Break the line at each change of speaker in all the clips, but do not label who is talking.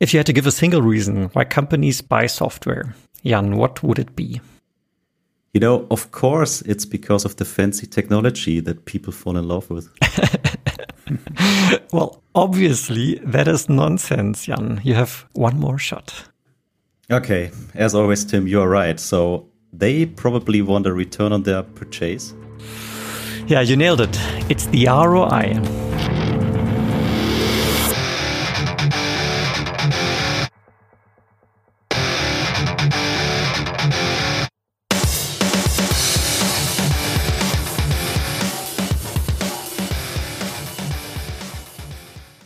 If you had to give a single reason why companies buy software, Jan, what would it be?
You know, of course, it's because of the fancy technology that people fall in love with.
well, obviously, that is nonsense, Jan. You have one more shot.
Okay, as always, Tim, you're right. So they probably want a return on their purchase.
Yeah, you nailed it. It's the ROI.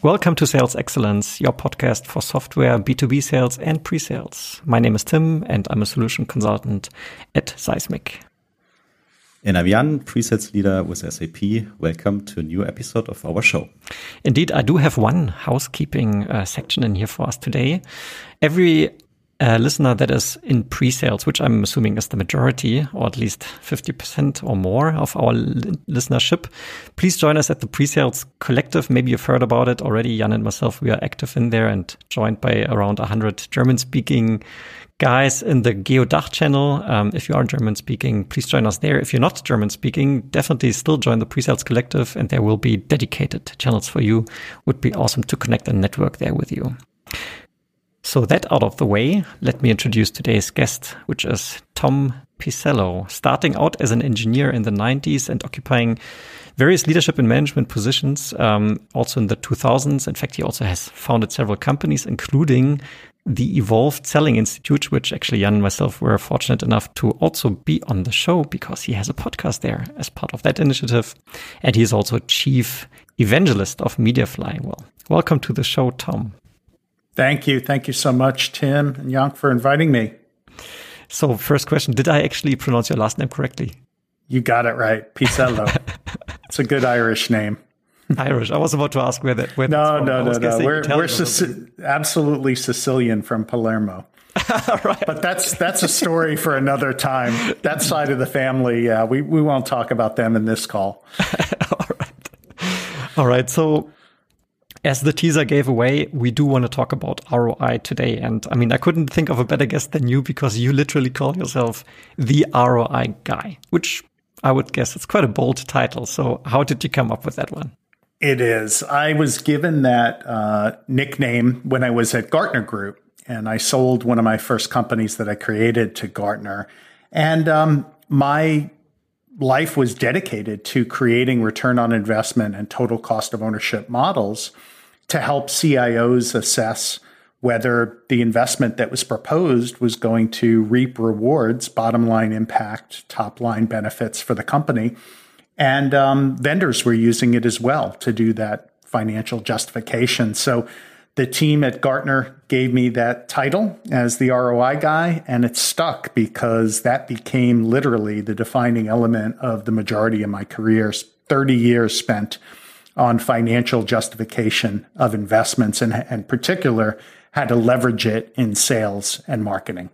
Welcome to Sales Excellence, your podcast for software, B2B sales, and pre sales. My name is Tim, and I'm a solution consultant at Seismic.
And I'm Jan, pre-sales leader with SAP. Welcome to a new episode of our show.
Indeed, I do have one housekeeping uh, section in here for us today. Every listener that is in pre-sales, which I'm assuming is the majority, or at least 50% or more of our li listenership, please join us at the pre-sales collective. Maybe you've heard about it already. Jan and myself, we are active in there and joined by around 100 German-speaking guys in the GeoDach channel. Um, if you are German speaking, please join us there. If you're not German speaking, definitely still join the pre-sales collective and there will be dedicated channels for you. Would be awesome to connect and network there with you. So that out of the way, let me introduce today's guest, which is Tom Pisello, starting out as an engineer in the 90s and occupying various leadership and management positions, um, also in the 2000s. In fact, he also has founded several companies, including the Evolved Selling Institute, which actually Jan and myself were fortunate enough to also be on the show because he has a podcast there as part of that initiative. And he is also chief evangelist of Media Flying Well. Welcome to the show, Tom.
Thank you. Thank you so much, Tim and Jan, for inviting me.
So, first question Did I actually pronounce your last name correctly?
You got it right. Pisello. it's a good Irish name.
Irish. I was about to ask where that. Where
no, no, no, no. We're, we're Sic- absolutely Sicilian from Palermo. right. But that's that's a story for another time. That side of the family, yeah, we, we won't talk about them in this call.
All right. All right. So as the teaser gave away, we do want to talk about ROI today. And I mean, I couldn't think of a better guest than you because you literally call yourself the ROI guy, which I would guess it's quite a bold title. So, how did you come up with that one?
It is. I was given that uh, nickname when I was at Gartner Group, and I sold one of my first companies that I created to Gartner. And um, my life was dedicated to creating return on investment and total cost of ownership models to help CIOs assess whether the investment that was proposed was going to reap rewards, bottom line impact, top line benefits for the company. And um, vendors were using it as well to do that financial justification. So the team at Gartner gave me that title as the ROI guy, and it stuck because that became literally the defining element of the majority of my career 30 years spent on financial justification of investments and, in particular, how to leverage it in sales and marketing.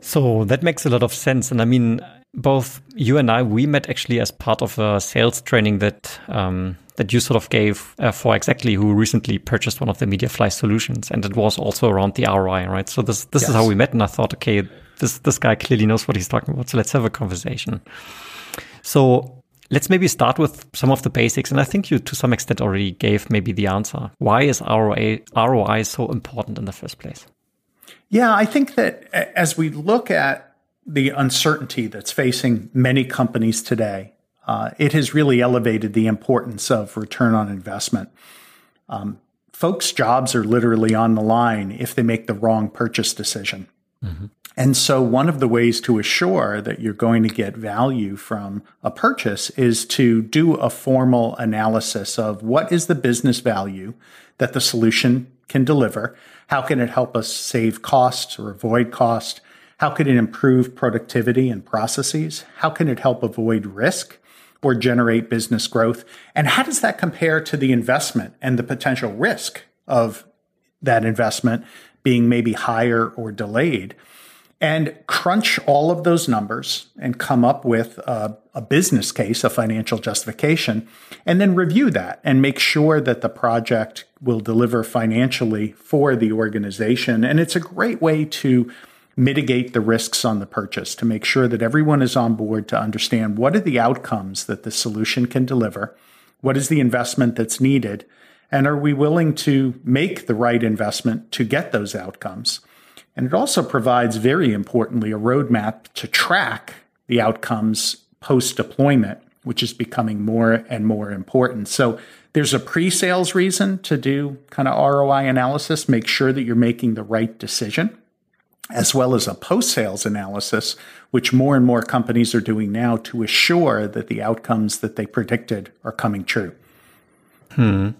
So that makes a lot of sense. And I mean, both you and I, we met actually as part of a sales training that um, that you sort of gave uh, for Xactly who recently purchased one of the MediaFly solutions, and it was also around the ROI, right? So this this yes. is how we met, and I thought, okay, this this guy clearly knows what he's talking about, so let's have a conversation. So Let's maybe start with some of the basics. And I think you, to some extent, already gave maybe the answer. Why is ROI, ROI so important in the first place?
Yeah, I think that as we look at the uncertainty that's facing many companies today, uh, it has really elevated the importance of return on investment. Um, folks' jobs are literally on the line if they make the wrong purchase decision. Mm-hmm. And so, one of the ways to assure that you're going to get value from a purchase is to do a formal analysis of what is the business value that the solution can deliver? How can it help us save costs or avoid cost? How can it improve productivity and processes? How can it help avoid risk or generate business growth? And how does that compare to the investment and the potential risk of that investment being maybe higher or delayed? and crunch all of those numbers and come up with a, a, business case, a financial justification, and then review that and make sure that the project will deliver financially for the organization. And it's a great way to mitigate the risks on the purchase to make sure that everyone is on board to understand what are the outcomes that the solution can deliver, what is the investment that's needed, and are we willing to make the right investment to get those outcomes? And it also provides, very importantly, a roadmap to track the outcomes post deployment, which is becoming more and more important. So there's a pre sales reason to do kind of ROI analysis, make sure that you're making the right decision, as well as a post sales analysis, which more and more companies are doing now to assure that the outcomes that they predicted are coming true.
Hmm.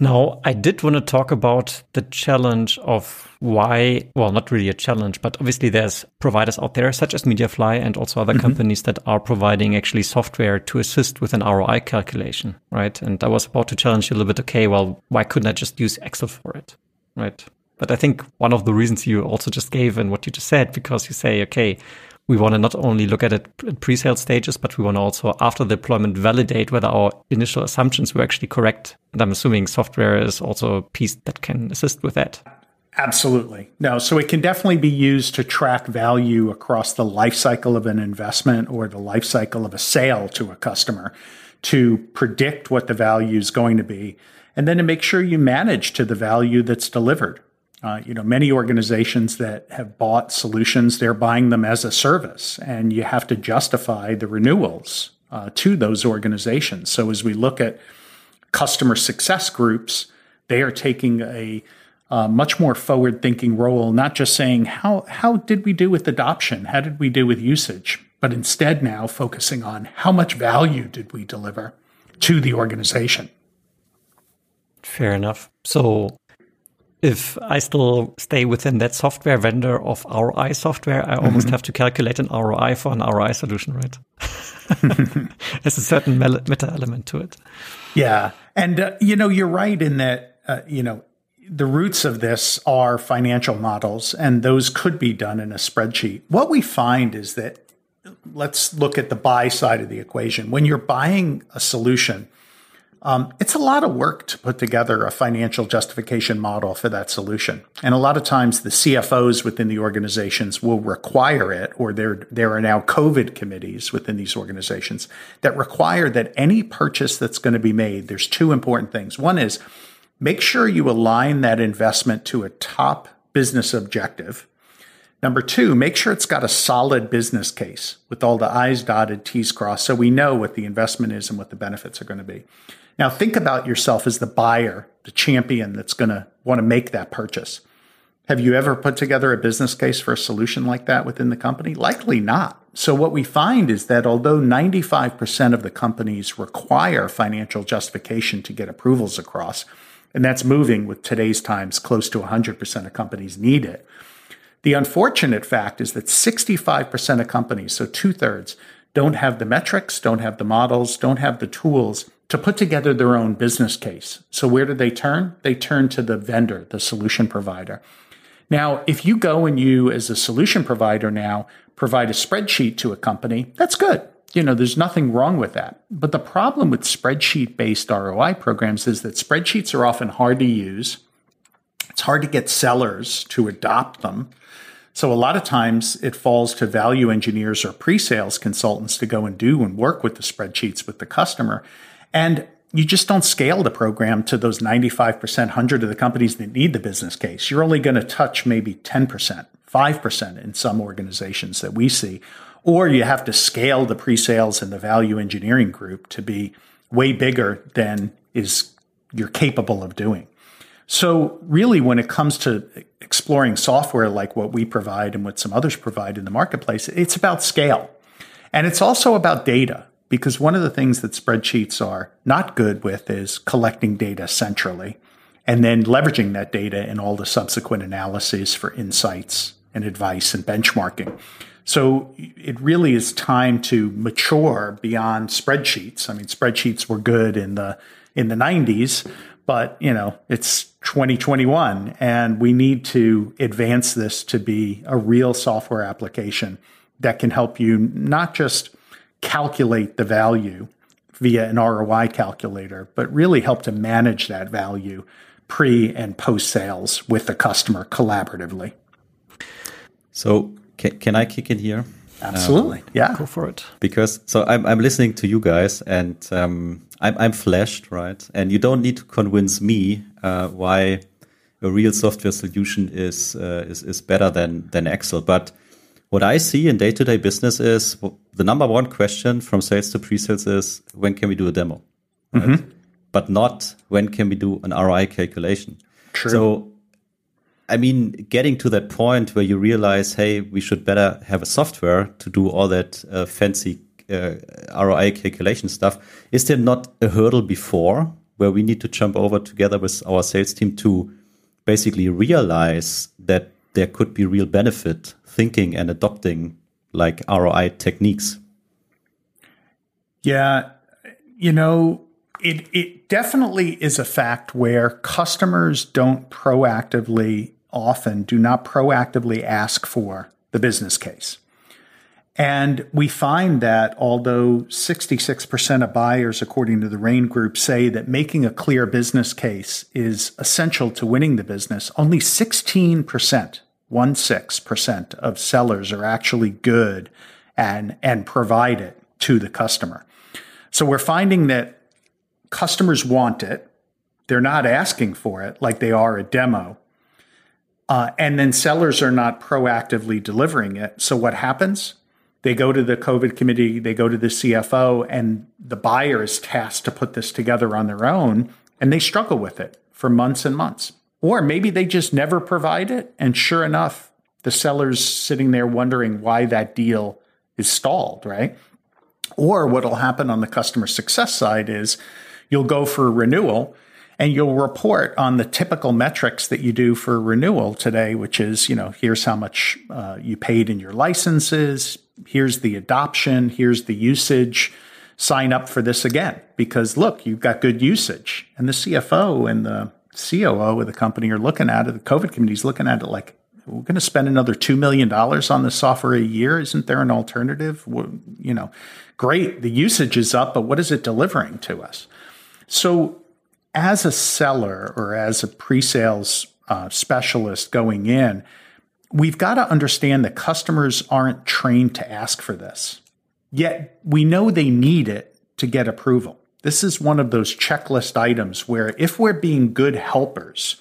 Now, I did want to talk about the challenge of why, well, not really a challenge, but obviously there's providers out there such as Mediafly and also other mm -hmm. companies that are providing actually software to assist with an ROI calculation, right? And I was about to challenge you a little bit, okay, well, why couldn't I just use Excel for it, right? But I think one of the reasons you also just gave and what you just said, because you say, okay, we want to not only look at it in pre-sale stages, but we want to also, after deployment, validate whether our initial assumptions were actually correct. And I'm assuming software is also a piece that can assist with that.
Absolutely. No, so it can definitely be used to track value across the life cycle of an investment or the life cycle of a sale to a customer to predict what the value is going to be and then to make sure you manage to the value that's delivered. Uh, you know, many organizations that have bought solutions, they're buying them as a service, and you have to justify the renewals uh, to those organizations. So as we look at customer success groups, they are taking a uh, much more forward-thinking role, not just saying how how did we do with adoption, how did we do with usage, but instead now focusing on how much value did we deliver to the organization.
Fair enough. So if I still stay within that software vendor of ROI software, I almost mm-hmm. have to calculate an ROI for an ROI solution, right? There's a certain meta element to it.
Yeah. And, uh, you know, you're right in that, uh, you know, the roots of this are financial models, and those could be done in a spreadsheet. What we find is that let's look at the buy side of the equation. When you're buying a solution, um, it's a lot of work to put together a financial justification model for that solution. And a lot of times the CFOs within the organizations will require it, or there, there are now COVID committees within these organizations that require that any purchase that's going to be made, there's two important things. One is make sure you align that investment to a top business objective. Number two, make sure it's got a solid business case with all the I's dotted, T's crossed, so we know what the investment is and what the benefits are going to be. Now, think about yourself as the buyer, the champion that's going to want to make that purchase. Have you ever put together a business case for a solution like that within the company? Likely not. So, what we find is that although 95% of the companies require financial justification to get approvals across, and that's moving with today's times, close to 100% of companies need it. The unfortunate fact is that 65% of companies, so two thirds, don't have the metrics, don't have the models, don't have the tools to put together their own business case. So where do they turn? They turn to the vendor, the solution provider. Now, if you go and you, as a solution provider now, provide a spreadsheet to a company, that's good. You know, there's nothing wrong with that. But the problem with spreadsheet based ROI programs is that spreadsheets are often hard to use. It's hard to get sellers to adopt them. So a lot of times it falls to value engineers or pre-sales consultants to go and do and work with the spreadsheets with the customer. And you just don't scale the program to those 95%, 100 of the companies that need the business case. You're only going to touch maybe 10%, 5% in some organizations that we see. Or you have to scale the pre sales and the value engineering group to be way bigger than is you're capable of doing. So, really, when it comes to exploring software like what we provide and what some others provide in the marketplace, it's about scale. And it's also about data because one of the things that spreadsheets are not good with is collecting data centrally and then leveraging that data in all the subsequent analyses for insights and advice and benchmarking. So it really is time to mature beyond spreadsheets. I mean, spreadsheets were good in the in the 90s, but you know, it's 2021 and we need to advance this to be a real software application that can help you not just calculate the value via an ROI calculator, but really help to manage that value pre and post sales with the customer collaboratively.
So, can, can I kick in here?
Absolutely. Um, yeah.
Go for it.
Because, so I'm, I'm listening to you guys and um, I'm, I'm flashed, right? And you don't need to convince me uh, why a real software solution is, uh, is, is better than, than Excel. But what I see in day to day business is the number one question from sales to pre sales is when can we do a demo? Right? Mm -hmm. But not when can we do an ROI calculation.
True.
So, I mean, getting to that point where you realize, hey, we should better have a software to do all that uh, fancy uh, ROI calculation stuff. Is there not a hurdle before where we need to jump over together with our sales team to basically realize that there could be real benefit thinking and adopting like ROI techniques?
Yeah, you know, it it definitely is a fact where customers don't proactively often do not proactively ask for the business case. And we find that although 66% of buyers, according to the RAIN group, say that making a clear business case is essential to winning the business, only 16% one six percent of sellers are actually good and and provide it to the customer. So we're finding that customers want it. They're not asking for it like they are a demo. Uh, and then sellers are not proactively delivering it. So what happens? They go to the COVID committee, they go to the CFO, and the buyer is tasked to put this together on their own, and they struggle with it for months and months. Or maybe they just never provide it. And sure enough, the seller's sitting there wondering why that deal is stalled, right? Or what'll happen on the customer success side is you'll go for renewal and you'll report on the typical metrics that you do for renewal today, which is, you know, here's how much uh, you paid in your licenses, here's the adoption, here's the usage. Sign up for this again because look, you've got good usage. And the CFO and the COO of the company are looking at it, the COVID committee is looking at it like, we're going to spend another $2 million on this software a year. Isn't there an alternative? You know, great, the usage is up, but what is it delivering to us? So, as a seller or as a pre sales uh, specialist going in, we've got to understand that customers aren't trained to ask for this. Yet we know they need it to get approval. This is one of those checklist items where if we're being good helpers,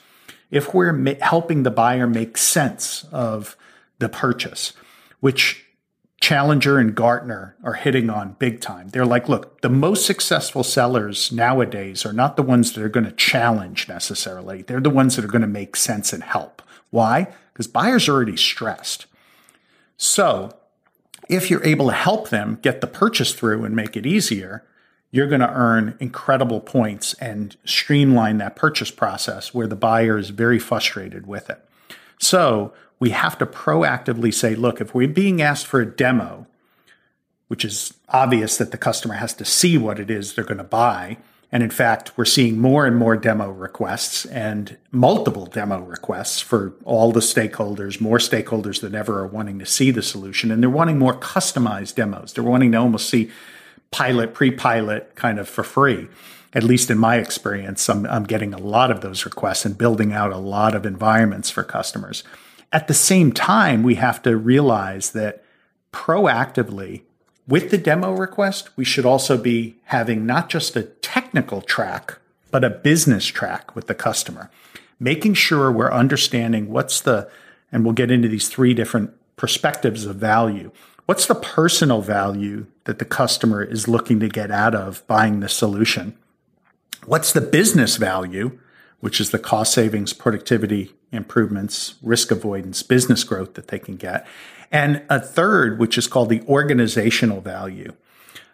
if we're ma- helping the buyer make sense of the purchase, which Challenger and Gartner are hitting on big time. They're like, look, the most successful sellers nowadays are not the ones that are going to challenge necessarily. They're the ones that are going to make sense and help. Why? Because buyers are already stressed. So if you're able to help them get the purchase through and make it easier, you're going to earn incredible points and streamline that purchase process where the buyer is very frustrated with it. So we have to proactively say, look, if we're being asked for a demo, which is obvious that the customer has to see what it is they're going to buy. And in fact, we're seeing more and more demo requests and multiple demo requests for all the stakeholders, more stakeholders than ever are wanting to see the solution. And they're wanting more customized demos. They're wanting to almost see pilot, pre-pilot kind of for free. At least in my experience, I'm, I'm getting a lot of those requests and building out a lot of environments for customers. At the same time, we have to realize that proactively with the demo request, we should also be having not just a technical track, but a business track with the customer, making sure we're understanding what's the, and we'll get into these three different perspectives of value. What's the personal value that the customer is looking to get out of buying the solution? What's the business value, which is the cost savings, productivity improvements, risk avoidance, business growth that they can get? And a third, which is called the organizational value.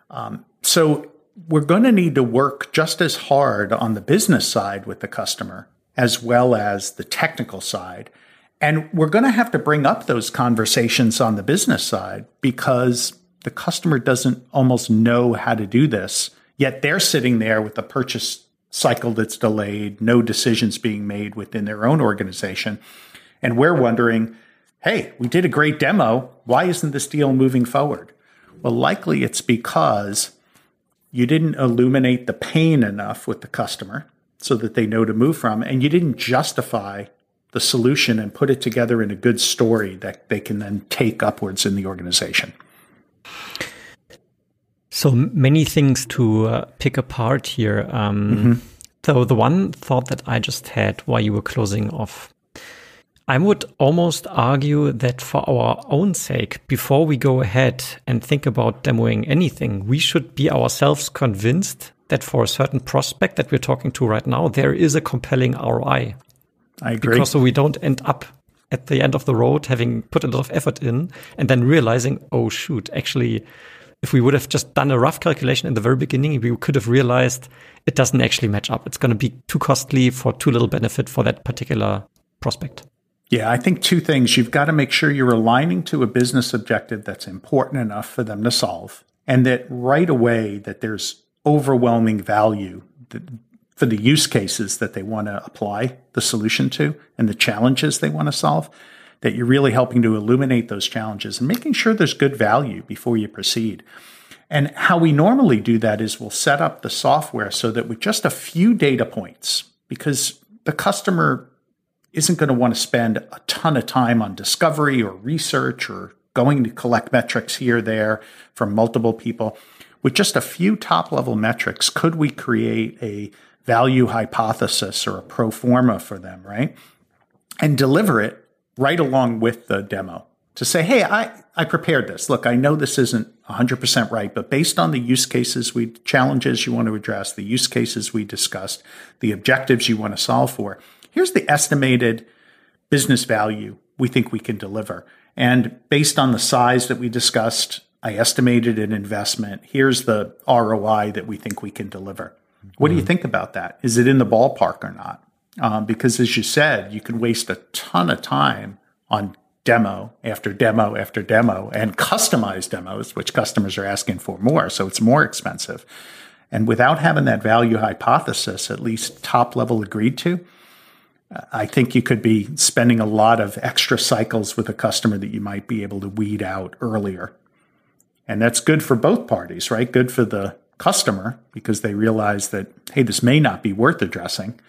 Um, so we're going to need to work just as hard on the business side with the customer as well as the technical side and we're going to have to bring up those conversations on the business side because the customer doesn't almost know how to do this. Yet they're sitting there with the purchase cycle that's delayed, no decisions being made within their own organization. And we're wondering, hey, we did a great demo. Why isn't this deal moving forward? Well, likely it's because you didn't illuminate the pain enough with the customer so that they know to move from, and you didn't justify the solution and put it together in a good story that they can then take upwards in the organization.
So many things to uh, pick apart here. Um, mm-hmm. So the one thought that I just had while you were closing off, I would almost argue that for our own sake, before we go ahead and think about demoing anything, we should be ourselves convinced that for a certain prospect that we're talking to right now, there is a compelling ROI.
I agree.
Because so we don't end up at the end of the road having put a lot of effort in and then realizing, oh shoot, actually, if we would have just done a rough calculation in the very beginning, we could have realized it doesn't actually match up. It's going to be too costly for too little benefit for that particular prospect.
Yeah, I think two things. You've got to make sure you're aligning to a business objective that's important enough for them to solve and that right away that there's overwhelming value for the use cases that they want to apply the solution to and the challenges they want to solve, that you're really helping to illuminate those challenges and making sure there's good value before you proceed. And how we normally do that is we'll set up the software so that with just a few data points, because the customer isn't going to want to spend a ton of time on discovery or research or going to collect metrics here, there from multiple people. With just a few top level metrics, could we create a value hypothesis or a pro forma for them, right? And deliver it right along with the demo to say, hey, I, I prepared this. Look, I know this isn't 100% right, but based on the use cases we, challenges you want to address, the use cases we discussed, the objectives you want to solve for, here's the estimated business value we think we can deliver. And based on the size that we discussed, I estimated an investment. Here's the ROI that we think we can deliver. What mm-hmm. do you mm-hmm. think about that? Is it in the ballpark or not? Um, because as you said, you can waste a ton of time on demo after demo after demo and customized demos, which customers are asking for more. So it's more expensive. And without having that value hypothesis, at least top level agreed to, I think you could be spending a lot of extra cycles with a customer that you might be able to weed out earlier. And that's good for both parties, right? Good for the customer because they realize that, hey, this may not be worth addressing,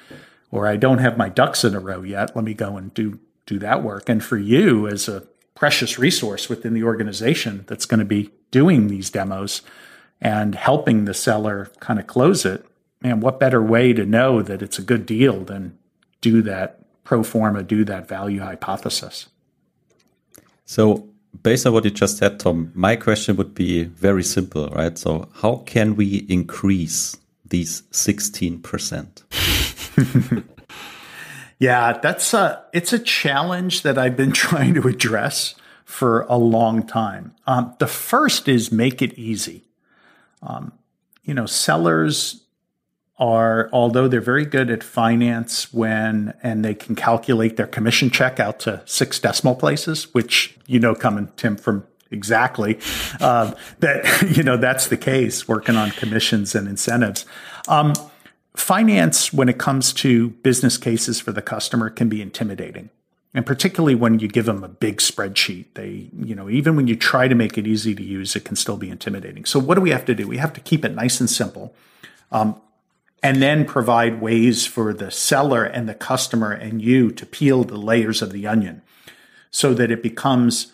or I don't have my ducks in a row yet. Let me go and do do that work. And for you as a precious resource within the organization that's going to be doing these demos and helping the seller kind of close it, man, what better way to know that it's a good deal than do that pro forma, do that value hypothesis?
So based on what you just said, Tom, my question would be very simple, right? So, how can we increase these 16%?
yeah, that's a, it's a challenge that I've been trying to address for a long time. Um, the first is make it easy. Um, you know, sellers are, although they're very good at finance when, and they can calculate their commission check out to six decimal places, which, you know, coming, Tim, from Xactly, uh, that, you know, that's the case working on commissions and incentives. Um, finance, when it comes to business cases for the customer, can be intimidating. And particularly when you give them a big spreadsheet, they, you know, even when you try to make it easy to use, it can still be intimidating. So what do we have to do? We have to keep it nice and simple. Um, and then provide ways for the seller and the customer and you to peel the layers of the onion so that it becomes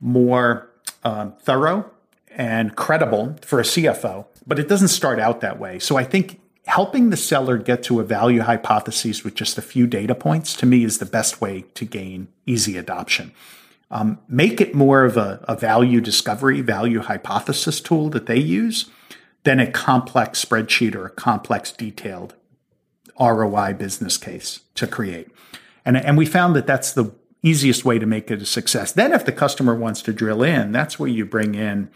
more um, thorough and credible for a CFO. But it doesn't start out that way. So I think helping the seller get to a value hypothesis with just a few data points to me is the best way to gain easy adoption. Um, make it more of a, a value discovery, value hypothesis tool that they use than a complex spreadsheet or a complex detailed ROI business case to create. And, and we found that that's the easiest way to make it a success. Then if the customer wants to drill in, that's where you bring in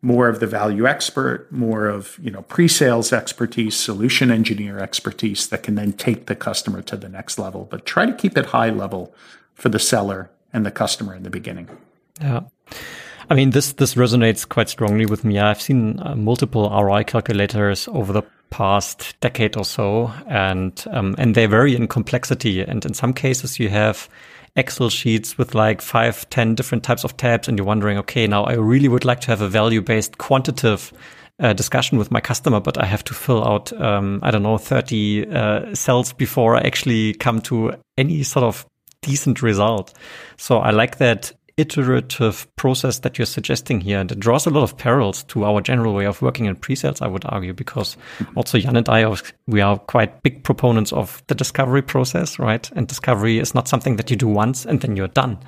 more of the value expert, more of, you know, pre-sales expertise, solution engineer expertise that can then take the customer to the next level. But try to keep it high level for the seller and the customer in the beginning.
Yeah. I mean, this this resonates quite strongly with me. I've seen uh, multiple ROI calculators over the past decade or so, and um, and they vary in complexity. And in some cases, you have Excel sheets with like five, ten different types of tabs, and you're wondering, okay, now I really would like to have a value based quantitative uh, discussion with my customer, but I have to fill out, um, I don't know, 30 uh, cells before I actually come to any sort of decent result. So I like that iterative process that you're suggesting here. And it draws a lot of parallels to our general way of working in pre-sales, I would argue, because also Jan and I, are, we are quite big proponents of the discovery process, right? And discovery is not something that you do once and then you're done.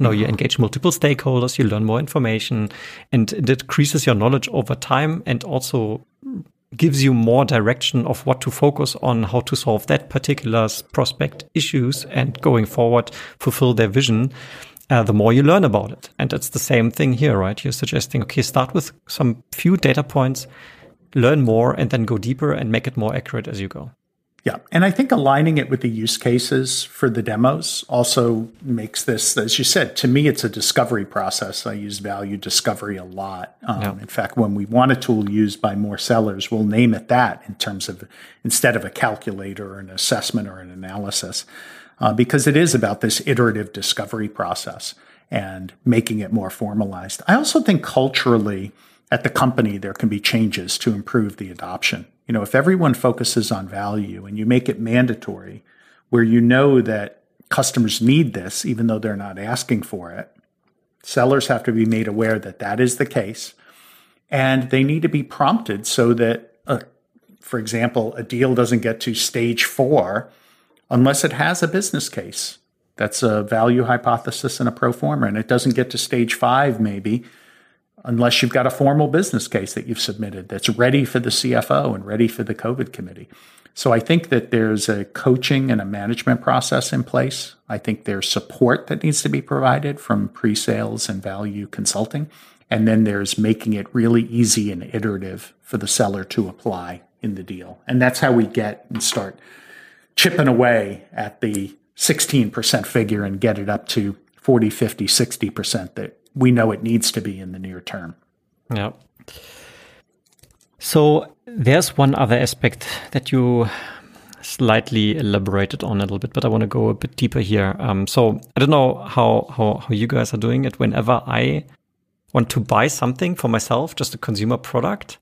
No, you engage multiple stakeholders, you learn more information and it increases your knowledge over time and also gives you more direction of what to focus on, how to solve that particular prospect issues and going forward, fulfill their vision uh, the more you learn about it. And it's the same thing here, right? You're suggesting, okay, start with some few data points, learn more, and then go deeper and make it more accurate as you go.
Yeah. And I think aligning it with the use cases for the demos also makes this, as you said, to me, it's a discovery process. I use value discovery a lot. Um, yeah. In fact, when we want a tool used by more sellers, we'll name it that in terms of instead of a calculator or an assessment or an analysis uh, because it is about this iterative discovery process and making it more formalized. I also think culturally at the company, there can be changes to improve the adoption. You know, if everyone focuses on value and you make it mandatory, where you know that customers need this, even though they're not asking for it, sellers have to be made aware that that is the case. And they need to be prompted so that, uh, for example, a deal doesn't get to stage four unless it has a business case. That's a value hypothesis and a pro forma. And it doesn't get to stage five, maybe, unless you've got a formal business case that you've submitted that's ready for the CFO and ready for the COVID committee. So I think that there's a coaching and a management process in place. I think there's support that needs to be provided from pre sales and value consulting. And then there's making it really easy and iterative for the seller to apply in the deal. And that's how we get and start chipping away at the 16% figure and get it up to 40, 50, 60% that we know it needs to be in the near term.
Yeah. So there's one other aspect that you slightly elaborated on a little bit, but I want to go a bit deeper here. Um, so I don't know how, how, how you guys are doing it. Whenever I want to buy something for myself, just a consumer product,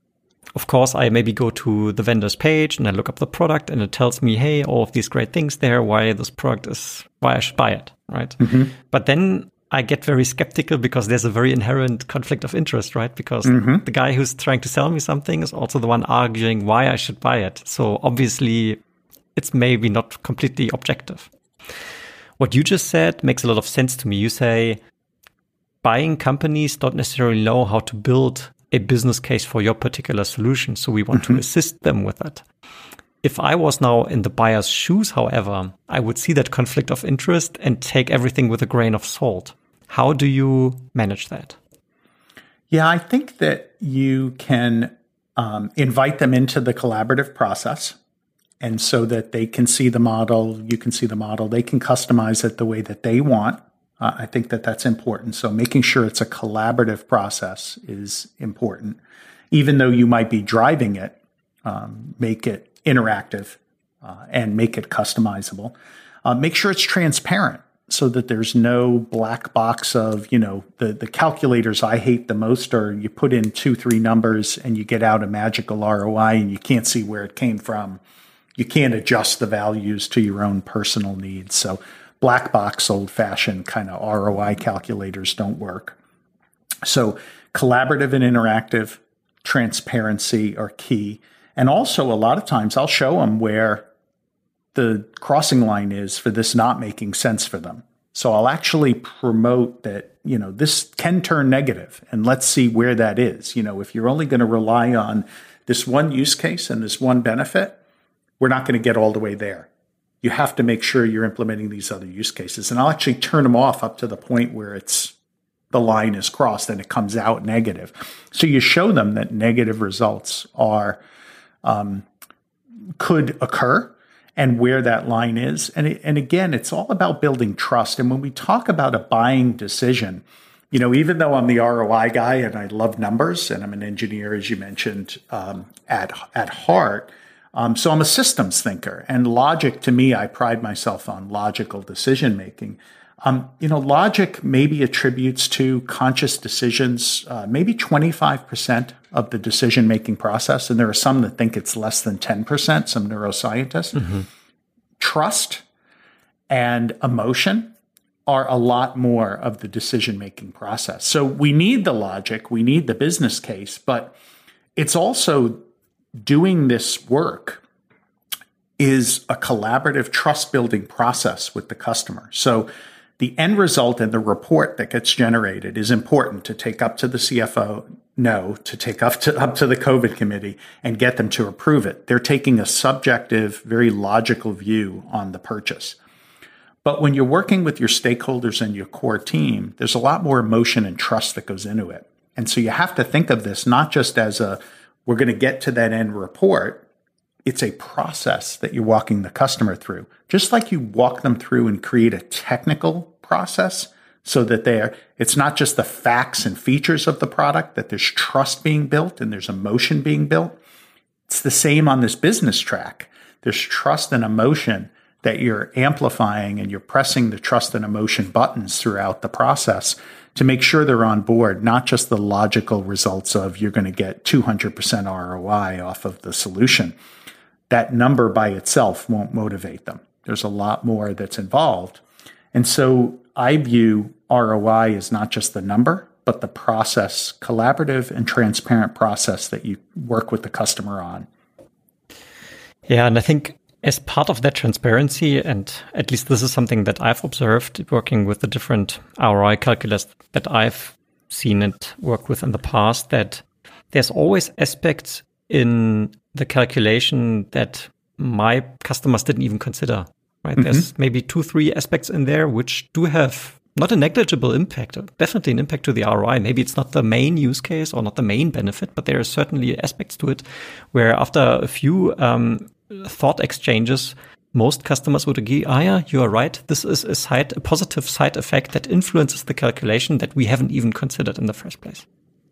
of course, I maybe go to the vendor's page and I look up the product and it tells me, hey, all of these great things there, why this product is, why I should buy it, right? Mm-hmm. But then I get very skeptical because there's a very inherent conflict of interest, right? Because mm-hmm. the guy who's trying to sell me something is also the one arguing why I should buy it. So obviously, it's maybe not completely objective. What you just said makes a lot of sense to me. You say buying companies don't necessarily know how to build a business case for your particular solution. So we want mm-hmm. to assist them with that. If I was now in the buyer's shoes, however, I would see that conflict of interest and take everything with a grain of salt. How do you manage that?
Yeah, I think that you can um, invite them into the collaborative process. And so that they can see the model, you can see the model, they can customize it the way that they want. Uh, I think that that's important. So making sure it's a collaborative process is important. Even though you might be driving it, um, make it interactive uh, and make it customizable. Uh, make sure it's transparent so that there's no black box of, you know, the, the calculators I hate the most are you put in two, three numbers and you get out a magical ROI and you can't see where it came from. You can't adjust the values to your own personal needs. So black box, old fashioned kind of ROI calculators don't work. So, collaborative and interactive transparency are key. And also, a lot of times I'll show them where the crossing line is for this not making sense for them. So I'll actually promote that, you know, this can turn negative and let's see where that is. You know, if you're only going to rely on this one use case and this one benefit, we're not going to get all the way there you have to make sure you're implementing these other use cases. And I'll actually turn them off up to the point where it's the line is crossed and it comes out negative. So you show them that negative results are um, could occur and where that line is. And it, and again, it's all about building trust. And when we talk about a buying decision, you know, even though I'm the ROI guy and I love numbers and I'm an engineer, as you mentioned, um, at at heart, um, so I'm a systems thinker. And logic, to me, I pride myself on logical decision making. Um, you know, logic maybe attributes to conscious decisions, uh, maybe 25% of the decision making process. And there are some that think it's less than 10%, some neuroscientists. Mm-hmm. Trust and emotion are a lot more of the decision making process. So we need the logic, we need the business case, but it's also doing this work is a collaborative trust building process with the customer. So the end result and the report that gets generated is important to take up to the CFO, no, to take up to up to the COVID committee and get them to approve it. They're taking a subjective, very logical view on the purchase. But when you're working with your stakeholders and your core team, there's a lot more emotion and trust that goes into it. And so you have to think of this not just as a we're going to get to that end report, it's a process that you're walking the customer through. Just like you walk them through and create a technical process so that they're it's not just the facts and features of the product that there's trust being built and there's emotion being built. It's the same on this business track. There's trust and emotion that you're amplifying and you're pressing the trust and emotion buttons throughout the process to make sure they're on board, not just the logical results of you're going to get 200% ROI off of the solution that number by itself won't motivate them. There's a lot more that's involved. And so I view ROI as not just the number, but the process, collaborative and transparent process that you work with the customer on.
Yeah, and I think as part of that transparency, and at least this is something that I've observed working with the different ROI calculus that I've seen and worked with in the past, that there's always aspects in the calculation that my customers didn't even consider. Right? Mm-hmm. There's maybe two, three aspects in there which do have not a negligible impact, definitely an impact to the ROI. Maybe it's not the main use case or not the main benefit, but there are certainly aspects to it where after a few um, thought exchanges, most customers would agree, ah, yeah, you are right. This is a side, a positive side effect that influences the calculation that we haven't even considered in the first place.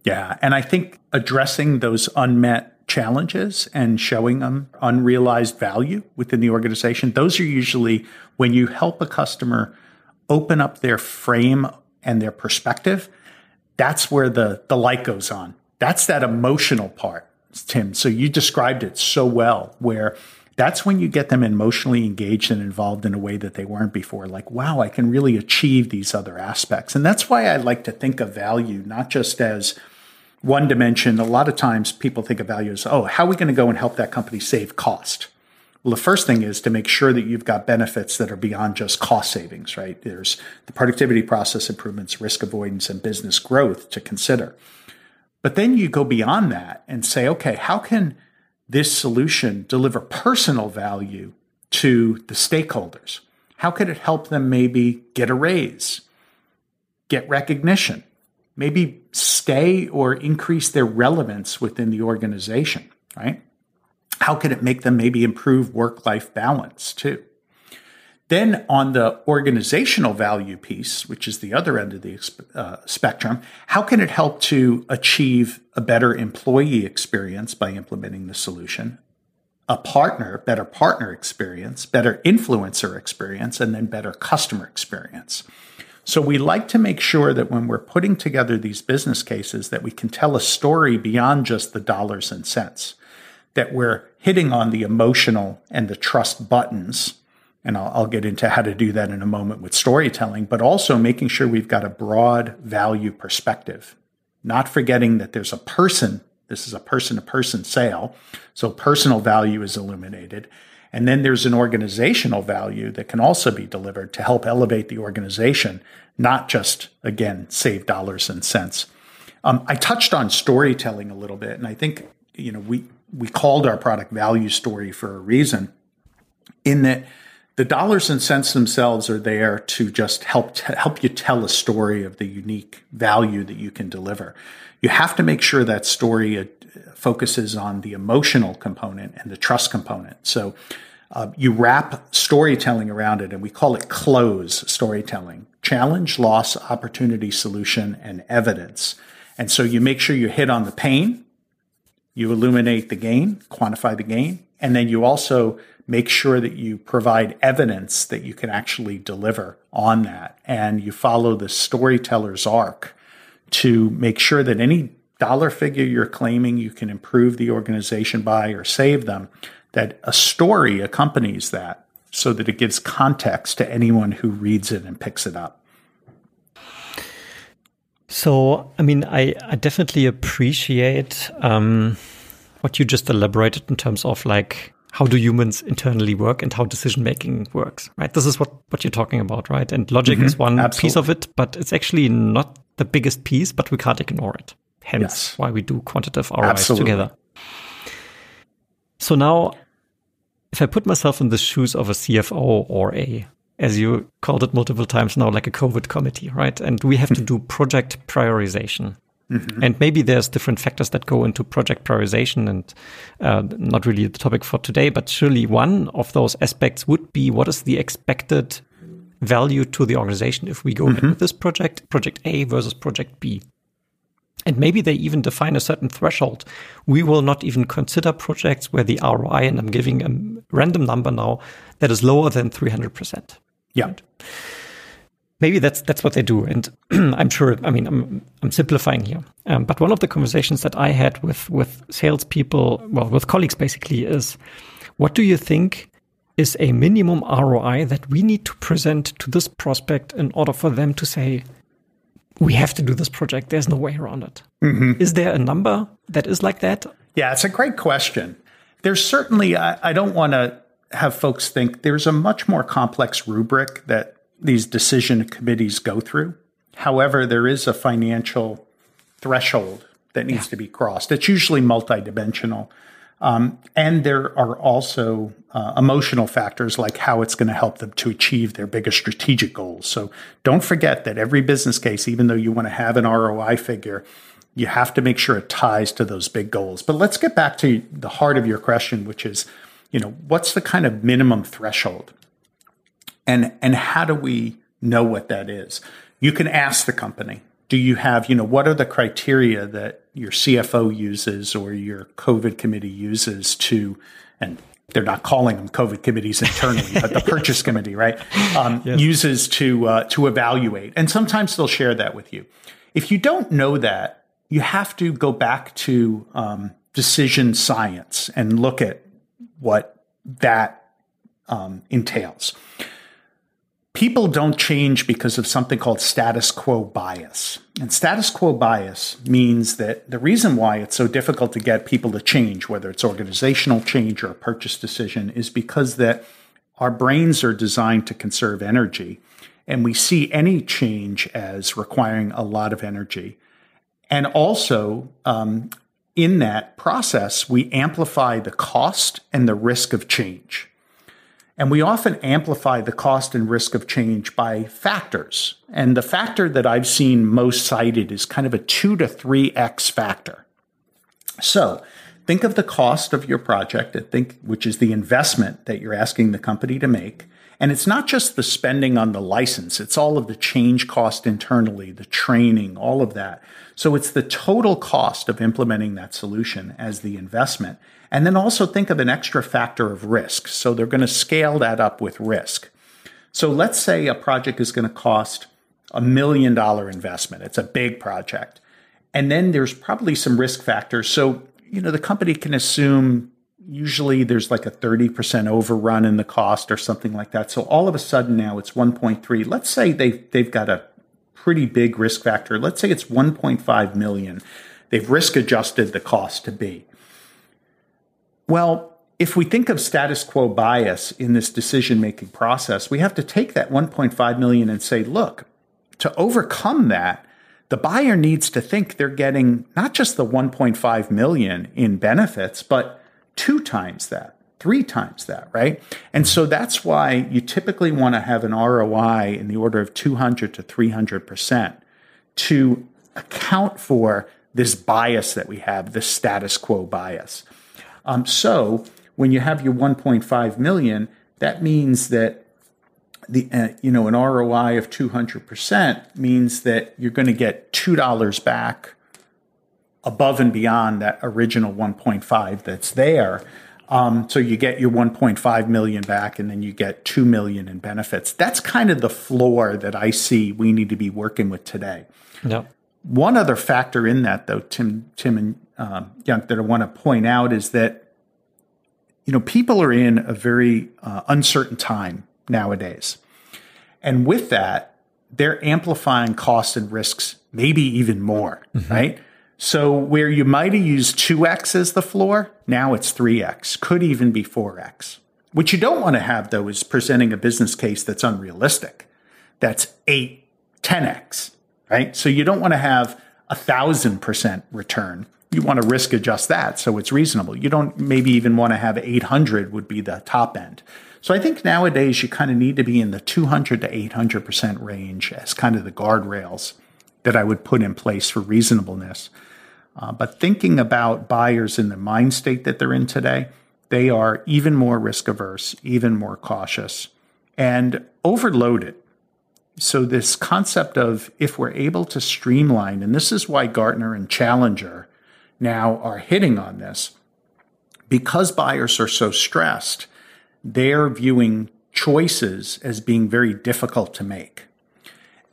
Yeah. And I think addressing those unmet challenges and showing them unrealized value within the organization. Those are usually when you help a customer open up their frame and their perspective. That's where the, the light goes on. That's that emotional part, Tim. So you described it so well, where that's when you get them emotionally engaged and involved in a way that they weren't before. Like, wow, I can really achieve these other aspects. And that's why I like to think of value not just as one dimension, a lot of times people think of value as, oh, how are we going to go and help that company save cost? Well, the first thing is to make sure that you've got benefits that are beyond just cost savings, right? There's the productivity process improvements, risk avoidance, and business growth to consider. But then you go beyond that and say, okay, how can this solution deliver personal value to the stakeholders? How could it help them maybe get a raise, get recognition, maybe stay or increase their relevance within the organization, right? How could it make them maybe improve work life balance too? Then on the organizational value piece, which is the other end of the uh, spectrum, how can it help to achieve a better employee experience by implementing the solution? A partner, better partner experience, better influencer experience, and then better customer experience. So we like to make sure that when we're putting together these business cases that we can tell a story beyond just the dollars and cents, that we're hitting on the emotional and the trust buttons. And I'll, I'll get into how to do that in a moment with storytelling, but also making sure we've got a broad value perspective, not forgetting that there's a person. This is a person to person sale. So personal value is illuminated. And then there's an organizational value that can also be delivered to help elevate the organization, not just, again, save dollars and cents. Um, I touched on storytelling a little bit, and I think, you know, we, we called our product value story for a reason in that the dollars and cents themselves are there to just help t- help you tell a story of the unique value that you can deliver. You have to make sure that story uh, focuses on the emotional component and the trust component. So uh, you wrap storytelling around it, and we call it close storytelling. challenge, loss, opportunity, solution, and evidence. And so you make sure you hit on the pain, you illuminate the gain, quantify the gain, and then you also make sure that you provide evidence that you can actually deliver on that. And you follow the storyteller's arc to make sure that any dollar figure you're claiming you can improve the organization by or save them, that a story accompanies that so that it gives context to anyone who reads it and picks it up.
So, I mean, I, I definitely appreciate um, what you just elaborated in terms of like how do humans internally work and how decision making works, right? This is what, what you're talking about, right? And logic mm-hmm, is one absolutely. piece of it, but it's actually not the biggest piece, but we can't ignore it. Hence yes. why we do quantitative ROIs absolutely. together. So now, if I put myself in the shoes of a CFO or a, as you called it multiple times now, like a COVID committee, right? And we have to do project prioritization. Mm-hmm. And maybe there's different factors that go into project prioritization and uh, not really the topic for today, but surely one of those aspects would be what is the expected value to the organization if we go mm-hmm. with this project, project A versus project B. And maybe they even define a certain threshold. We will not even consider projects where the ROI, and I'm giving a random number now, that is lower than 300%.
Yeah. Right?
Maybe that's that's what they do and i'm sure i mean i'm i'm simplifying here um, but one of the conversations that i had with with salespeople well with colleagues basically is what do you think is a minimum roi that we need to present to this prospect in order for them to say we have to do this project there's no way around it. Mm-hmm. Is there a number that is like that
yeah it's a great question there's certainly I, I don't want to have folks think there's a much more complex rubric that these decision committees go through. However, there is a financial threshold that needs yeah. to be crossed. It's usually multidimensional. Um, and there are also uh, emotional factors like how it's going to help them to achieve their biggest strategic goals. So don't forget that every business case, even though you want to have an ROI figure, you have to make sure it ties to those big goals. But let's get back to the heart of your question, which is, you know, what's the kind of minimum threshold? And, and how do we know what that is? You can ask the company, do you have, you know, what are the criteria that your CFO uses or your COVID committee uses to, and they're not calling them COVID committees internally, but the purchase committee, right, um, yes. uses to uh, to evaluate. And sometimes they'll share that with you. If you don't know that, you have to go back to um, decision science and look at what that um, entails people don't change because of something called status quo bias. And status quo bias means that the reason why it's so difficult to get people to change, whether it's organizational change or a purchase decision, is because that our brains are designed to conserve energy. And we see any change as requiring a lot of energy. And also, um, in that process, we amplify the cost and the risk of change. And we often amplify the cost and risk of change by factors. And the factor that I've seen most cited is kind of a two to three X factor. So think of the cost of your project, think, which is the investment that you're asking the company to make. And it's not just the spending on the license, it's all of the change cost internally, the training, all of that. So it's the total cost of implementing that solution as the investment. And then also think of an extra factor of risk. So they're going to scale that up with risk. So let's say a project is going to cost a million dollar investment. It's a big project. And then there's probably some risk factors. So, you know, the company can assume usually there's like a 30% overrun in the cost or something like that. So all of a sudden now it's 1.3. Let's say they've, they've got a pretty big risk factor. Let's say it's 1.5 million. They've risk adjusted the cost to be. Well, if we think of status quo bias in this decision making process, we have to take that 1.5 million and say, look, to overcome that, the buyer needs to think they're getting not just the 1.5 million in benefits, but two times that, three times that, right? And so that's why you typically want to have an ROI in the order of 200 to 300% to account for this bias that we have, this status quo bias. Um, so when you have your 1.5 million, that means that the uh, you know an ROI of 200% means that you're going to get $2 back above and beyond that original 1.5 that's there. Um, so you get your 1.5 million back, and then you get 2 million in benefits. That's kind of the floor that I see we need to be working with today.
Yeah.
One other factor in that, though, Tim, Tim and um, Jan, that I want to point out is that you know people are in a very uh, uncertain time nowadays, and with that, they're amplifying costs and risks, maybe even more, mm-hmm. right? So where you might have used 2x as the floor, now it's 3x, could even be 4x. What you don't want to have though is presenting a business case that's unrealistic. That's 8, 10x, right? So you don't want to have a thousand percent return. You want to risk adjust that so it's reasonable. You don't maybe even want to have 800 would be the top end. So I think nowadays you kind of need to be in the 200 to 800% range as kind of the guardrails that I would put in place for reasonableness. Uh, but thinking about buyers in the mind state that they're in today, they are even more risk averse, even more cautious, and overloaded. So, this concept of if we're able to streamline, and this is why Gartner and Challenger now are hitting on this, because buyers are so stressed, they're viewing choices as being very difficult to make.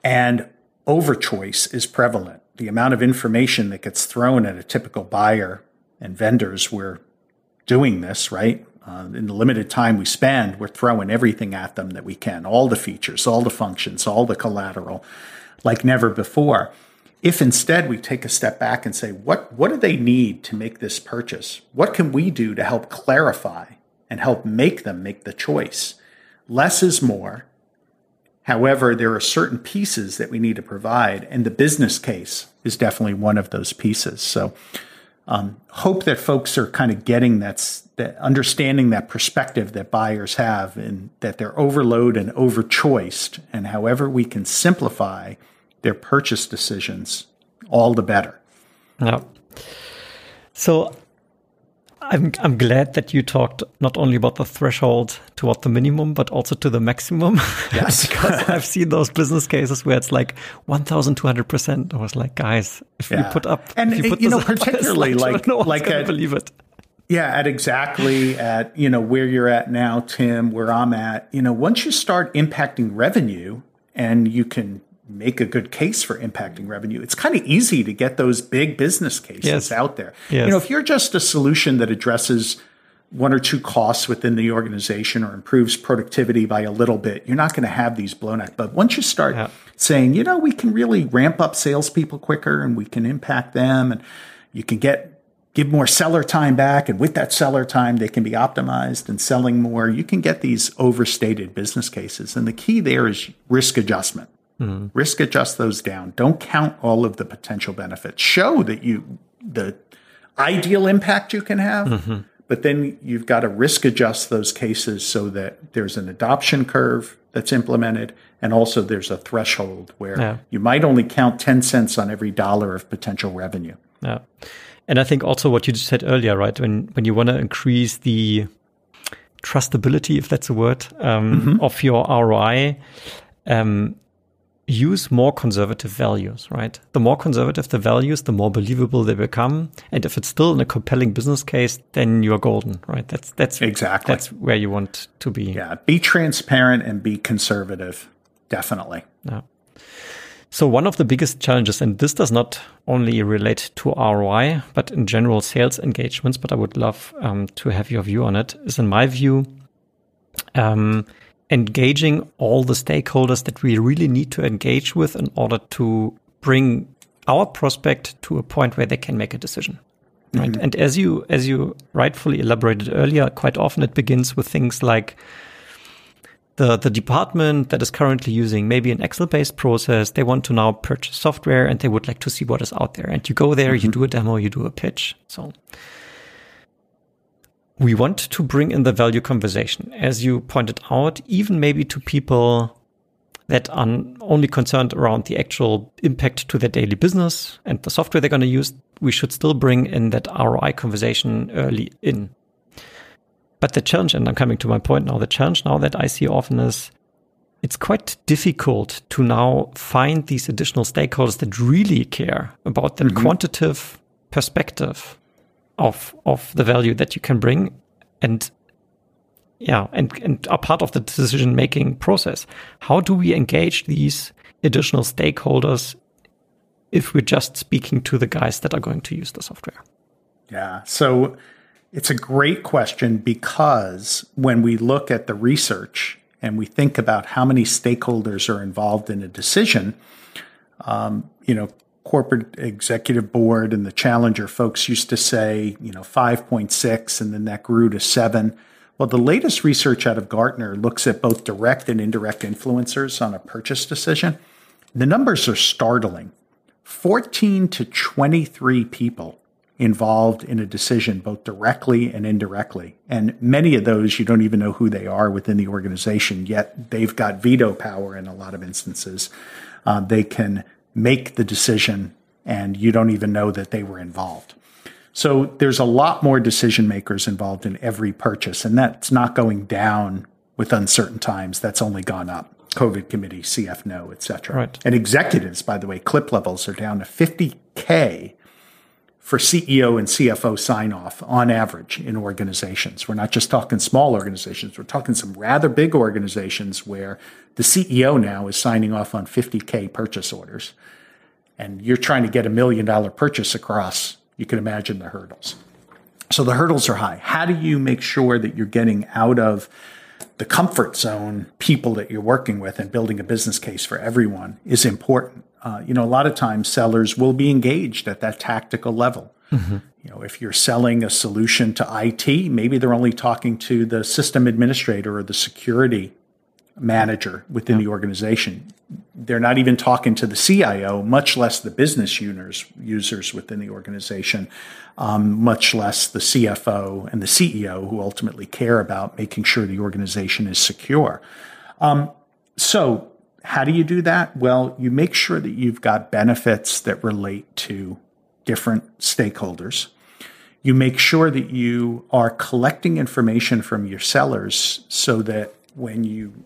And overchoice is prevalent the amount of information that gets thrown at a typical buyer and vendors, we're doing this, right? Uh, in the limited time we spend, we're throwing everything at them that we can all the features, all the functions, all the collateral, like never before. If instead we take a step back and say, what, what do they need to make this purchase? What can we do to help clarify and help make them make the choice? Less is more. However, there are certain pieces that we need to provide, and the business case is definitely one of those pieces. So, um, hope that folks are kind of getting that's that understanding that perspective that buyers have, and that they're overloaded and overchoiced, and however we can simplify their purchase decisions, all the better.
Yeah. So I'm I'm glad that you talked not only about the threshold toward the minimum, but also to the maximum.
Yes,
because I've seen those business cases where it's like one thousand two hundred percent. I was like, guys, if yeah. we put up,
and
you, eh,
put you know, particularly like
no
like
at, believe it.
Yeah, at exactly at you know where you're at now, Tim, where I'm at. You know, once you start impacting revenue, and you can make a good case for impacting revenue, it's kind of easy to get those big business cases yes. out there. Yes. You know, if you're just a solution that addresses one or two costs within the organization or improves productivity by a little bit, you're not going to have these blown out. But once you start yeah. saying, you know, we can really ramp up salespeople quicker and we can impact them and you can get give more seller time back and with that seller time they can be optimized and selling more you can get these overstated business cases and the key there is risk adjustment Mm-hmm. Risk adjust those down. Don't count all of the potential benefits. Show that you the ideal impact you can have, mm-hmm. but then you've got to risk adjust those cases so that there's an adoption curve that's implemented and also there's a threshold where yeah. you might only count 10 cents on every dollar of potential revenue.
Yeah. And I think also what you just said earlier, right? When when you want to increase the trustability, if that's a word, um, mm-hmm. of your ROI, um, use more conservative values, right? The more conservative the values, the more believable they become. And if it's still in a compelling business case, then you're golden, right? That's that's
exactly
that's where you want to be.
Yeah, be transparent and be conservative. Definitely.
Yeah. So one of the biggest challenges, and this does not only relate to ROI, but in general sales engagements, but I would love um, to have your view on it, is in my view, um, engaging all the stakeholders that we really need to engage with in order to bring our prospect to a point where they can make a decision. Right? Mm-hmm. and as you as you rightfully elaborated earlier quite often it begins with things like the the department that is currently using maybe an excel based process. They want to now purchase software and they would like to see what is out there. And you go there mm-hmm. you do a demo you do a pitch so we want to bring in the value conversation, as you pointed out, even maybe to people that are only concerned around the actual impact to their daily business and the software they're going to use. We should still bring in that ROI conversation early in. But the challenge, and I'm coming to my point now, the challenge now that I see often is it's quite difficult to now find these additional stakeholders that really care about that mm-hmm. quantitative perspective of of the value that you can bring and yeah and and are part of the decision making process. How do we engage these additional stakeholders if we're just speaking to the guys that are going to use the software?
Yeah. So it's a great question because when we look at the research and we think about how many stakeholders are involved in a decision, um, you know, corporate executive board and the challenger folks used to say, you know, 5.6, and then that grew to seven. Well, the latest research out of Gartner looks at both direct and indirect influencers on a purchase decision. The numbers are startling 14 to 23 people involved in a decision, both directly and indirectly. And many of those, you don't even know who they are within the organization, yet they've got veto power in a lot of instances. Uh, they can make the decision, and you don't even know that they were involved. So there's a lot more decision makers involved in every purchase, and that's not going down with uncertain times. That's only gone up. COVID committee, CFNO, et cetera. Right. And executives, by the way, clip levels are down to 50K for CEO and CFO sign off on average in organizations. We're not just talking small organizations, we're talking some rather big organizations where the CEO now is signing off on 50K purchase orders. And you're trying to get a million dollar purchase across. You can imagine the hurdles. So the hurdles are high. How do you make sure that you're getting out of the comfort zone people that you're working with and building a business case for everyone is important. Uh, you know, a lot of times sellers will be engaged at that tactical level. Mm-hmm. You know, if you're selling a solution to IT, maybe they're only talking to the system administrator or the security manager within yeah. the organization. They're not even talking to the CIO, much less the business users, users within the organization, um, much less the CFO and the CEO, who ultimately care about making sure the organization is secure. Um, so, how do you do that? Well, you make sure that you've got benefits that relate to different stakeholders. You make sure that you are collecting information from your sellers so that when you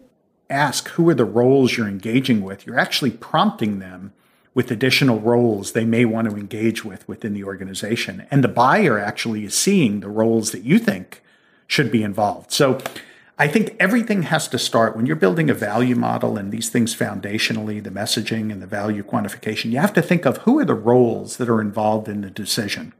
ask who are the roles you're engaging with, you're actually prompting them with additional roles they may want to engage with within the organization. And the buyer actually is seeing the roles that you think should be involved. So I think everything has to start when you're building a value model and these things foundationally, the messaging and the value quantification, you have to think of who are the roles that are involved in the decision.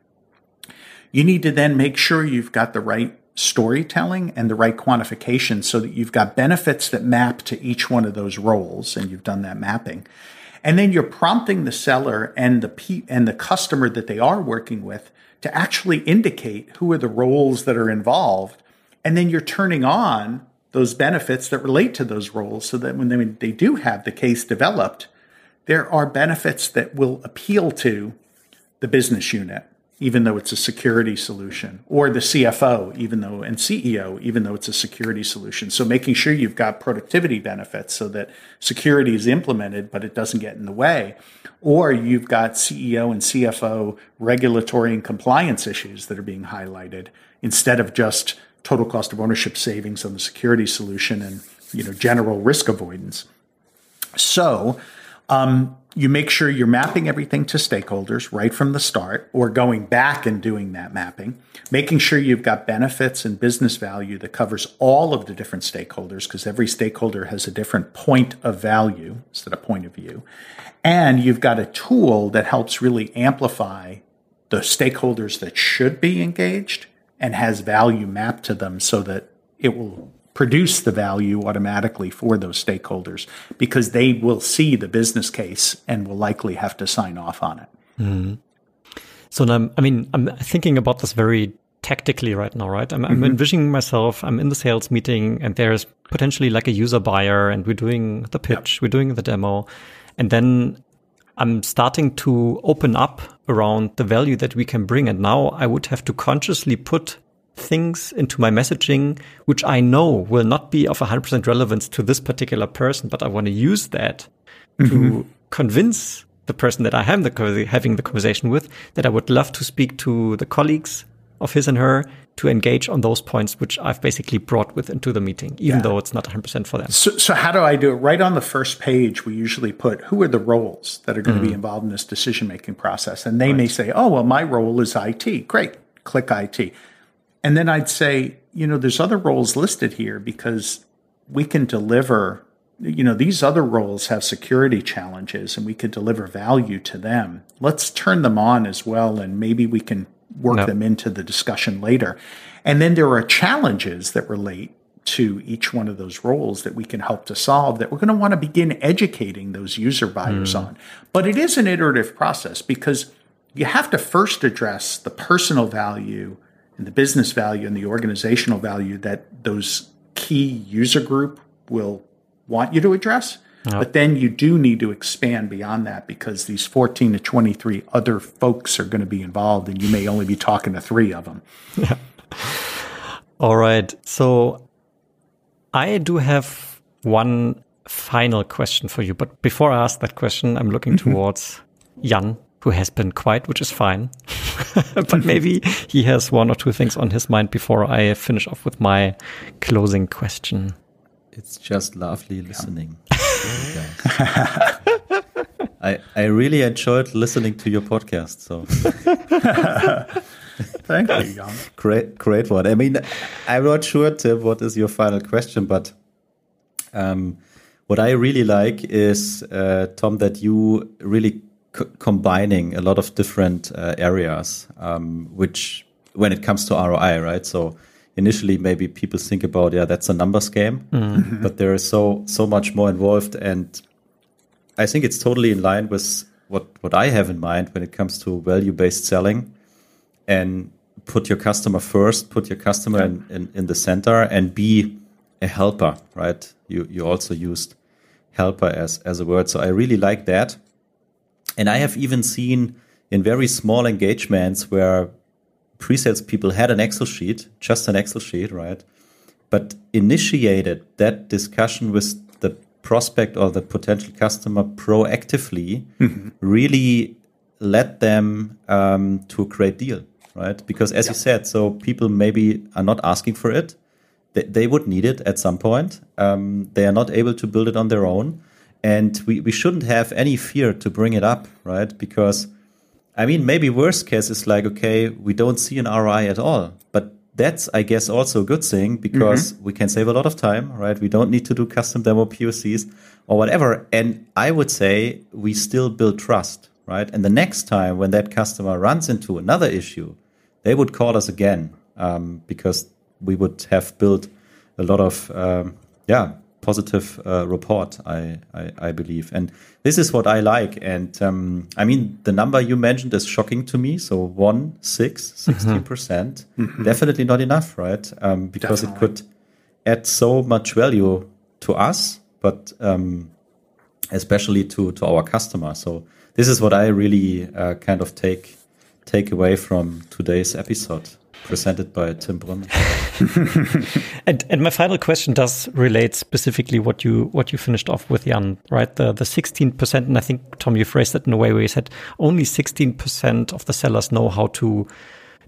You need to then make sure you've got the right storytelling and the right quantification so that you've got benefits that map to each one of those roles and you've done that mapping. And then you're prompting the seller and the pe- and the customer that they are working with to actually indicate who are the roles that are involved. And then you're turning on those benefits that relate to those roles so that when they, when they do have the case developed, there are benefits that will appeal to the business unit even though it's a security solution, or the CFO, even though, and CEO, even though it's a security solution. So making sure you've got productivity benefits so that security is implemented, but it doesn't get in the way. Or you've got CEO and CFO regulatory and compliance issues that are being highlighted instead of just total cost of ownership savings on the security solution and, you know, general risk avoidance. So, um, you make sure you're mapping everything to stakeholders right from the start or going back and doing that mapping, making sure you've got benefits and business value that covers all of the different stakeholders because every stakeholder has a different point of value instead of point of view. And you've got a tool that helps really amplify the stakeholders that should be engaged and has value mapped to them so that it will produce the value automatically for those stakeholders because they will see the business case and will likely have to sign off on it.
Mm. So, I'm, I mean, I'm thinking about this very tactically right now, right? I'm, mm-hmm. I'm, envisioning myself, I'm in the sales meeting and there's potentially like a user buyer and we're doing the pitch, yep. we're doing the demo. And then I'm starting to open up around the value that we can bring. And now I would have to consciously put things into my messaging which I know will not be of 100% relevance to this particular person, but I want to use that mm-hmm. to convince the person that I am the, having the conversation with that I would love to speak to the colleagues of his and her to engage on those points which I've basically brought with into the meeting, even yeah. though it's not 100% for them.
So, so, how do I do it? Right on the first page, we usually put who are the roles that are going mm-hmm. to be involved in this decision making process. And they right. may say, oh, well, my role is IT. Great, click IT. And then I'd say, you know, there's other roles listed here because we can deliver you know these other roles have security challenges and we could deliver value to them let's turn them on as well and maybe we can work no. them into the discussion later. And then there are challenges that relate to each one of those roles that we can help to solve that we're going to want to begin educating those user buyers mm. on. But it is an iterative process because you have to first address the personal value and the business value and the organizational value that those key user group will want you to address. Yep. But then you do need to expand beyond that because these 14 to 23 other folks are going to be involved and you may only be talking to three of them. Yeah.
All right. So I do have one final question for you. But before I ask that question, I'm looking mm-hmm. towards Jan, who has been quiet, which is fine. but maybe he has one or two things on his mind before I finish off with my closing question.
It's just lovely listening. I I really enjoyed listening to your podcast. So
thank you, Jan.
Great, great one. I mean, I'm not sure, Tim, what is your final question, but um, what I really like is uh, Tom that you really combining a lot of different uh, areas, um, which when it comes to ROI, right? So initially maybe people think about yeah that's a numbers game mm-hmm. but there is so so much more involved. And i think it's totally in line with what what i have in mind when it comes to value based selling. And put your customer first put your customer in, in, in the center and be a helper right? You you also used helper as as a word. So i really like that. And i have even seen in very small engagements where pre-sales people had an Excel sheet, just an Excel sheet, right? But initiated that discussion with the prospect or the potential customer proactively, mm-hmm. really led them um, to a great deal, right? Because as yeah. you said, so people maybe are not asking for it. They, they would need it at some point. Um, they are not able to build it on their own. And we, we shouldn't have any fear to bring it up, right? Because I mean, maybe worst case is like, okay, we don't see an ROI at all. But that's, I guess, also a good thing because mm-hmm. we can save a lot of time, right? We don't need to do custom demo POCs or whatever. And I would say we still build trust, right? And the next time when that customer runs into another issue, they would call us again um, because we would have built a lot of, um, yeah, positive uh, report, I, I, I, believe. And this is what I like. And um, I mean, the number you mentioned is shocking to me. So one, six, 16%, percent mm-hmm. definitely not enough, right? Um, because definitely. it could add so much value to us, but um, especially to, to our customer. So this is what I really uh, kind of take take away from today's episode presented by Tim Brunner.
and, and my final question does relate specifically what you what you finished off with, Jan, right? The the sixteen percent, and I think Tom, you phrased it in a way where you said only sixteen percent of the sellers know how to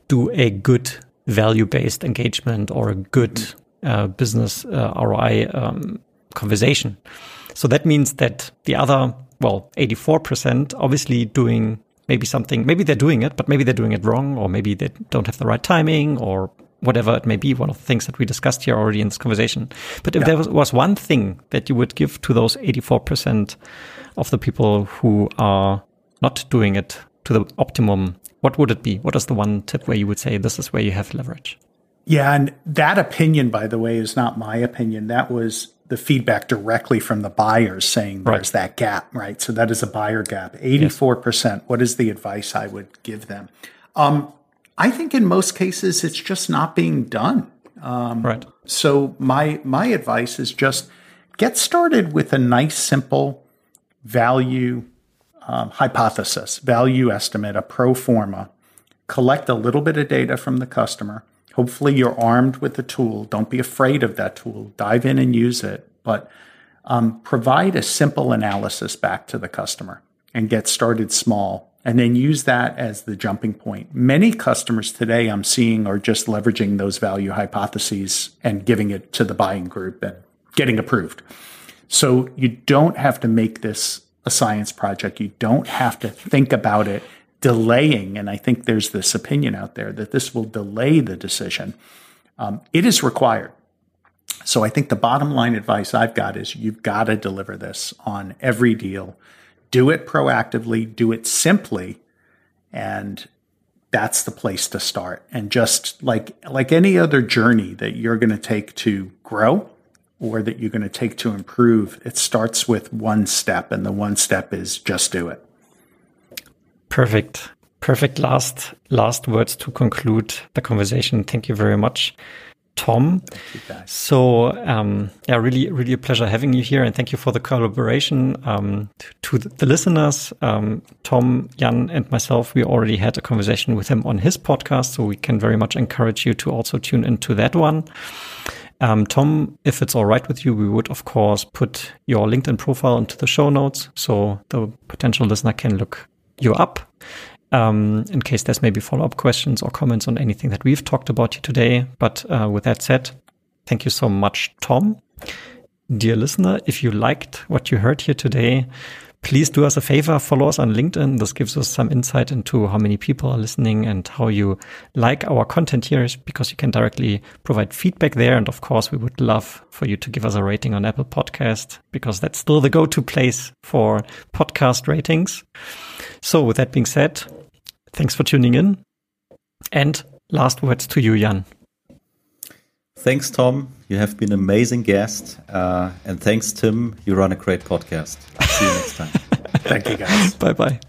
do a good value based engagement or a good uh, business uh, ROI um, conversation. So that means that the other, well, eighty four percent, obviously doing maybe something, maybe they're doing it, but maybe they're doing it wrong, or maybe they don't have the right timing, or whatever it may be. One of the things that we discussed here already in this conversation. But if yeah. there was, was one thing that you would give to those 84% of the people who are not doing it to the optimum, what would it be? What is the one tip where you would say this is where you have leverage?
Yeah, and that opinion, by the way, is not my opinion. That was the feedback directly from the buyers saying there's right. that gap, right? So that is a buyer gap. 84%. Yes. What is the advice I would give them? Um, I think in most cases it's just not being done.
Um, right.
So my my advice is just get started with a nice, simple value um, hypothesis, value estimate, a pro forma. Collect a little bit of data from the customer Hopefully, you're armed with the tool. Don't be afraid of that tool. Dive in and use it, but um, provide a simple analysis back to the customer and get started small and then use that as the jumping point. Many customers today I'm seeing are just leveraging those value hypotheses and giving it to the buying group and getting approved. So you don't have to make this a science project. You don't have to think about it delaying. And I think there's this opinion out there that this will delay the decision. Um, it is required. So I think the bottom line advice I've got is you've got to deliver this on every deal. Do it proactively, do it simply, and that's the place to start. And just like like any other journey that you're going to take to grow or that you're going to take to improve, it starts with one step and the one step is just do it.
Perfect. Perfect last last words to conclude the conversation. Thank you very much. Tom. So, um, yeah, really, really a pleasure having you here, and thank you for the collaboration. Um, to, the listeners, um, Tom, Jan, and myself, we already had a conversation with him on his podcast, so we can very much encourage you to also tune into that one. Um, Tom, if it's all right with you, we would of course put your LinkedIn profile into the show notes, so the potential listener can look you up um, in case there's maybe follow up questions or comments on anything that we've talked about here today. But uh, with that said, thank you so much, Tom. Dear listener, if you liked what you heard here today, please do us a favor, follow us on LinkedIn. This gives us some insight into how many people are listening and how you like our content here because you can directly provide feedback there. And of course, we would love for you to give us a rating on Apple Podcast because that's still the go-to place for podcast ratings. So with that being said, Thanks for tuning in. And last words to you, Jan.
Thanks, Tom. You have been an amazing guest. Uh, and thanks, Tim. You run a great podcast. See you next time.
Thank you, guys.
bye bye.